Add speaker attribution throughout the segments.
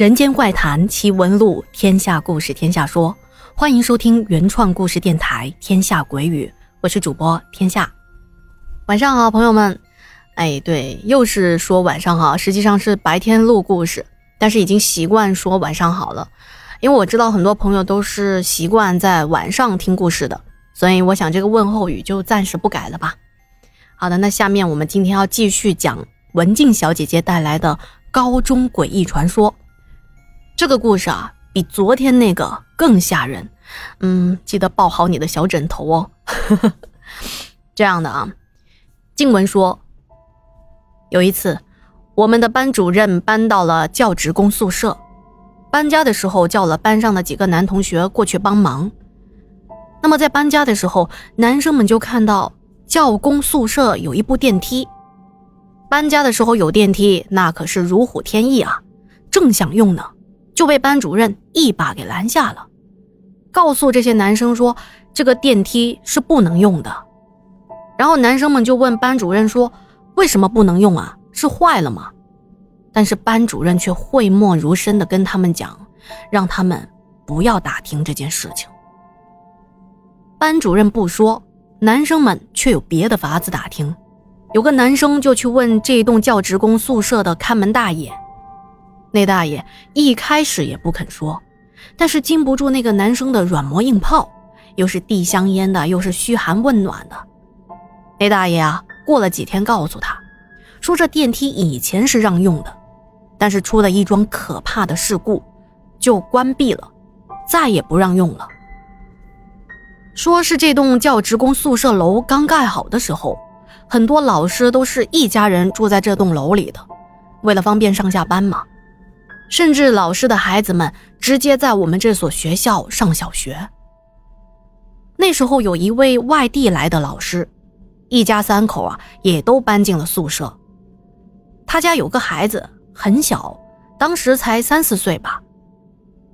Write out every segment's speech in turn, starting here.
Speaker 1: 人间怪谈奇闻录，天下故事天下说，欢迎收听原创故事电台《天下鬼语》，我是主播天下。晚上好，朋友们。哎，对，又是说晚上好，实际上是白天录故事，但是已经习惯说晚上好了，因为我知道很多朋友都是习惯在晚上听故事的，所以我想这个问候语就暂时不改了吧。好的，那下面我们今天要继续讲文静小姐姐带来的高中诡异传说。这个故事啊，比昨天那个更吓人。嗯，记得抱好你的小枕头哦。这样的啊，静文说，有一次，我们的班主任搬到了教职工宿舍，搬家的时候叫了班上的几个男同学过去帮忙。那么在搬家的时候，男生们就看到教工宿舍有一部电梯。搬家的时候有电梯，那可是如虎添翼啊，正想用呢。就被班主任一把给拦下了，告诉这些男生说这个电梯是不能用的。然后男生们就问班主任说：“为什么不能用啊？是坏了吗？”但是班主任却讳莫如深地跟他们讲，让他们不要打听这件事情。班主任不说，男生们却有别的法子打听。有个男生就去问这栋教职工宿舍的看门大爷。那大爷一开始也不肯说，但是禁不住那个男生的软磨硬泡，又是递香烟的，又是嘘寒问暖的。那大爷啊，过了几天告诉他，说这电梯以前是让用的，但是出了一桩可怕的事故，就关闭了，再也不让用了。说是这栋教职工宿舍楼刚盖好的时候，很多老师都是一家人住在这栋楼里的，为了方便上下班嘛。甚至老师的孩子们直接在我们这所学校上小学。那时候有一位外地来的老师，一家三口啊也都搬进了宿舍。他家有个孩子很小，当时才三四岁吧。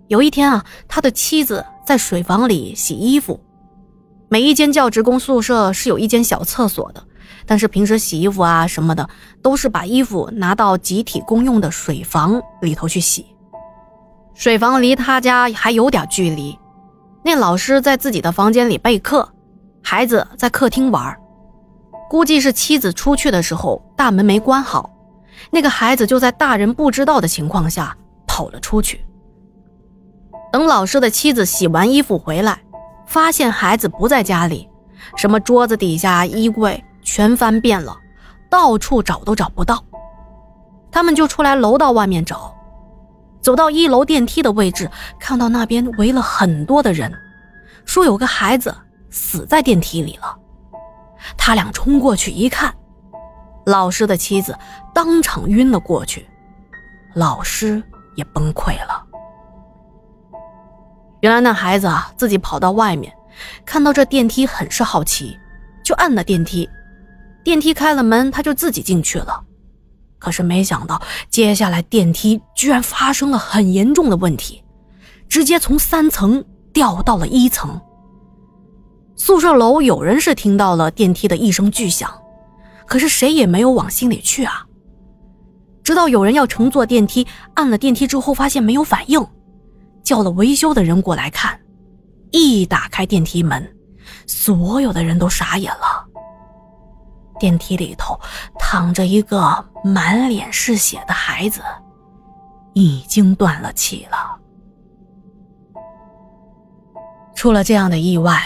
Speaker 1: 有一天啊，他的妻子在水房里洗衣服。每一间教职工宿舍是有一间小厕所的。但是平时洗衣服啊什么的，都是把衣服拿到集体公用的水房里头去洗。水房离他家还有点距离。那老师在自己的房间里备课，孩子在客厅玩。估计是妻子出去的时候大门没关好，那个孩子就在大人不知道的情况下跑了出去。等老师的妻子洗完衣服回来，发现孩子不在家里，什么桌子底下、衣柜。全翻遍了，到处找都找不到，他们就出来楼道外面找，走到一楼电梯的位置，看到那边围了很多的人，说有个孩子死在电梯里了。他俩冲过去一看，老师的妻子当场晕了过去，老师也崩溃了。原来那孩子啊，自己跑到外面，看到这电梯很是好奇，就按了电梯。电梯开了门，他就自己进去了。可是没想到，接下来电梯居然发生了很严重的问题，直接从三层掉到了一层。宿舍楼有人是听到了电梯的一声巨响，可是谁也没有往心里去啊。直到有人要乘坐电梯，按了电梯之后发现没有反应，叫了维修的人过来看，一打开电梯门，所有的人都傻眼了。电梯里头躺着一个满脸是血的孩子，已经断了气了。出了这样的意外，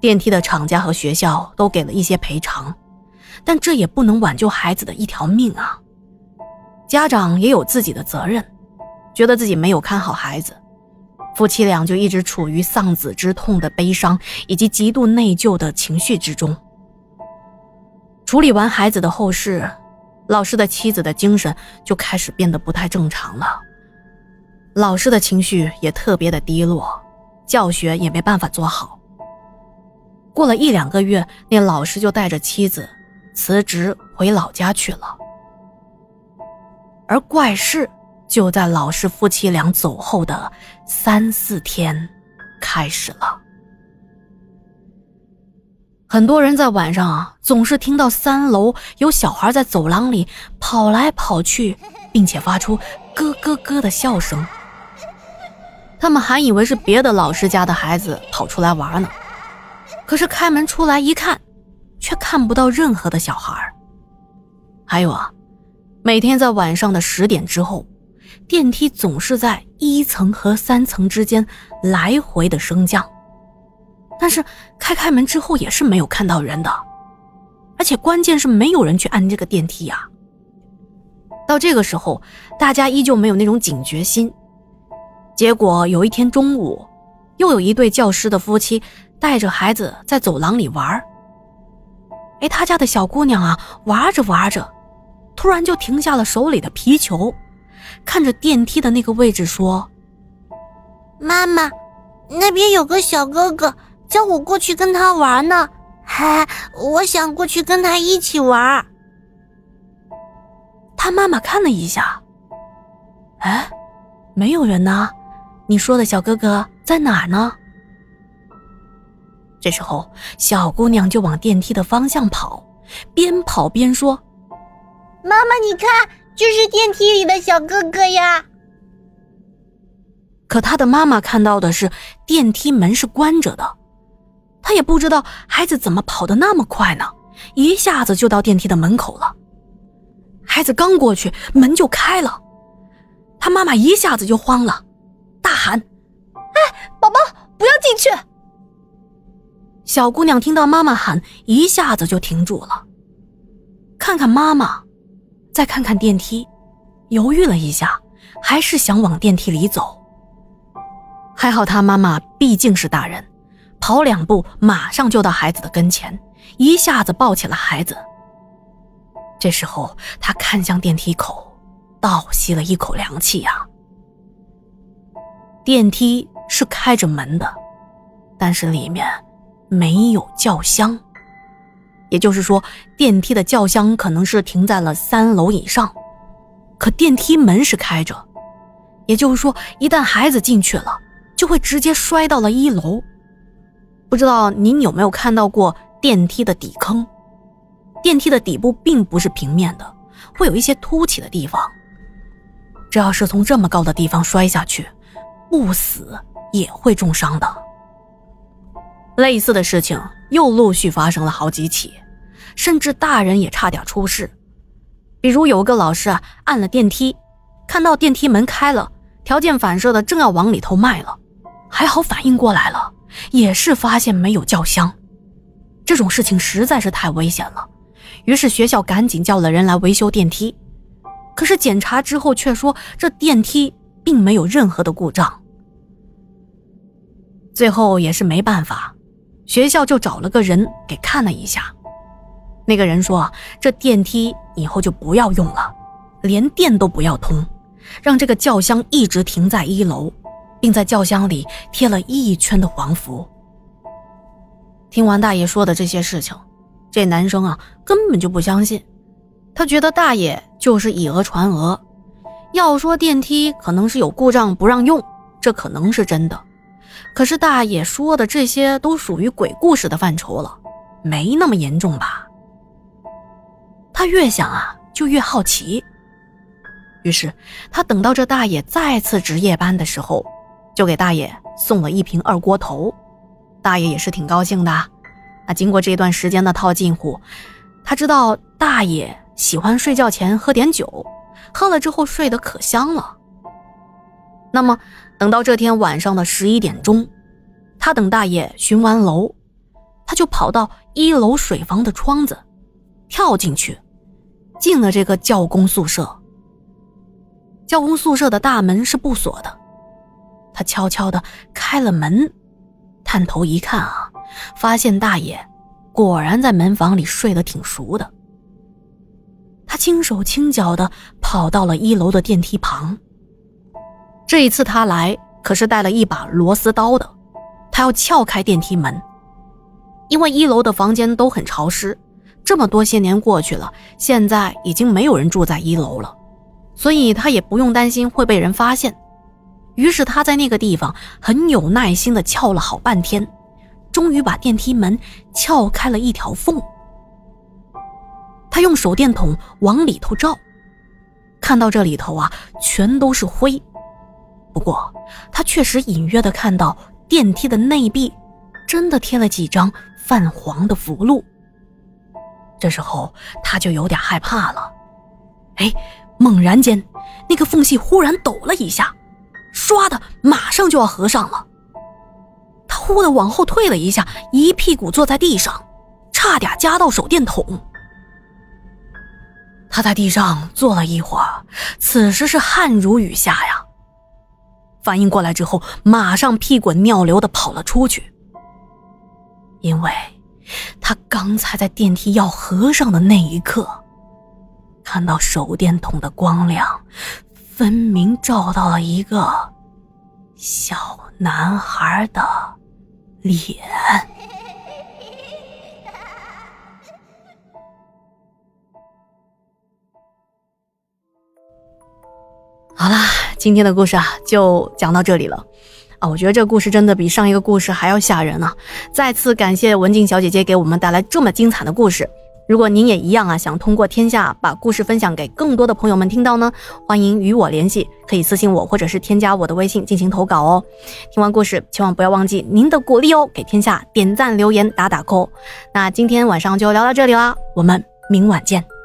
Speaker 1: 电梯的厂家和学校都给了一些赔偿，但这也不能挽救孩子的一条命啊。家长也有自己的责任，觉得自己没有看好孩子，夫妻俩就一直处于丧子之痛的悲伤以及极度内疚的情绪之中。处理完孩子的后事，老师的妻子的精神就开始变得不太正常了，老师的情绪也特别的低落，教学也没办法做好。过了一两个月，那老师就带着妻子辞职回老家去了，而怪事就在老师夫妻俩走后的三四天开始了。很多人在晚上啊，总是听到三楼有小孩在走廊里跑来跑去，并且发出咯咯咯的笑声，他们还以为是别的老师家的孩子跑出来玩呢。可是开门出来一看，却看不到任何的小孩。还有啊，每天在晚上的十点之后，电梯总是在一层和三层之间来回的升降。但是开开门之后也是没有看到人的，而且关键是没有人去按这个电梯呀。到这个时候，大家依旧没有那种警觉心。结果有一天中午，又有一对教师的夫妻带着孩子在走廊里玩哎，他家的小姑娘啊，玩着玩着，突然就停下了手里的皮球，看着电梯的那个位置说：“
Speaker 2: 妈妈，那边有个小哥哥，叫我过去跟他玩呢。嗨，我想过去跟他一起玩。”
Speaker 1: 他妈妈看了一下，哎，没有人呢。你说的小哥哥在哪儿呢？这时候，小姑娘就往电梯的方向跑，边跑边说：“
Speaker 2: 妈妈，你看，就是电梯里的小哥哥呀。”
Speaker 1: 可她的妈妈看到的是电梯门是关着的，他也不知道孩子怎么跑得那么快呢，一下子就到电梯的门口了。孩子刚过去，门就开了，他妈妈一下子就慌了，大喊：“
Speaker 3: 哎，宝宝，不要进去！”
Speaker 1: 小姑娘听到妈妈喊，一下子就停住了，看看妈妈，再看看电梯，犹豫了一下，还是想往电梯里走。还好她妈妈毕竟是大人，跑两步马上就到孩子的跟前，一下子抱起了孩子。这时候，他看向电梯口，倒吸了一口凉气呀。电梯是开着门的，但是里面没有轿厢，也就是说，电梯的轿厢可能是停在了三楼以上。可电梯门是开着，也就是说，一旦孩子进去了，就会直接摔到了一楼。不知道您有没有看到过电梯的底坑？电梯的底部并不是平面的，会有一些凸起的地方。这要是从这么高的地方摔下去，不死也会重伤的。类似的事情又陆续发生了好几起，甚至大人也差点出事。比如有个老师啊，按了电梯，看到电梯门开了，条件反射的正要往里头迈了，还好反应过来了，也是发现没有轿厢。这种事情实在是太危险了。于是学校赶紧叫了人来维修电梯，可是检查之后却说这电梯并没有任何的故障。最后也是没办法，学校就找了个人给看了一下，那个人说这电梯以后就不要用了，连电都不要通，让这个轿厢一直停在一楼，并在轿厢里贴了一圈的黄符。听完大爷说的这些事情。这男生啊，根本就不相信，他觉得大爷就是以讹传讹。要说电梯可能是有故障不让用，这可能是真的。可是大爷说的这些都属于鬼故事的范畴了，没那么严重吧？他越想啊，就越好奇。于是他等到这大爷再次值夜班的时候，就给大爷送了一瓶二锅头。大爷也是挺高兴的。那经过这段时间的套近乎，他知道大爷喜欢睡觉前喝点酒，喝了之后睡得可香了。那么等到这天晚上的十一点钟，他等大爷巡完楼，他就跑到一楼水房的窗子，跳进去，进了这个教工宿舍。教工宿舍的大门是不锁的，他悄悄地开了门，探头一看啊。发现大爷果然在门房里睡得挺熟的。他轻手轻脚的跑到了一楼的电梯旁。这一次他来可是带了一把螺丝刀的，他要撬开电梯门。因为一楼的房间都很潮湿，这么多些年过去了，现在已经没有人住在一楼了，所以他也不用担心会被人发现。于是他在那个地方很有耐心的撬了好半天。终于把电梯门撬开了一条缝，他用手电筒往里头照，看到这里头啊全都是灰，不过他确实隐约的看到电梯的内壁真的贴了几张泛黄的符箓。这时候他就有点害怕了。哎，猛然间，那个缝隙忽然抖了一下，唰的，马上就要合上了。他忽的往后退了一下，一屁股坐在地上，差点夹到手电筒。他在地上坐了一会儿，此时是汗如雨下呀。反应过来之后，马上屁滚尿流的跑了出去，因为他刚才在电梯要合上的那一刻，看到手电筒的光亮，分明照到了一个小男孩的脸。好啦，今天的故事啊就讲到这里了，啊，我觉得这故事真的比上一个故事还要吓人啊！再次感谢文静小姐姐给我们带来这么精彩的故事。如果您也一样啊，想通过天下把故事分享给更多的朋友们听到呢，欢迎与我联系，可以私信我或者是添加我的微信进行投稿哦。听完故事，千万不要忘记您的鼓励哦，给天下点赞、留言、打打 call。那今天晚上就聊到这里啦，我们明晚见。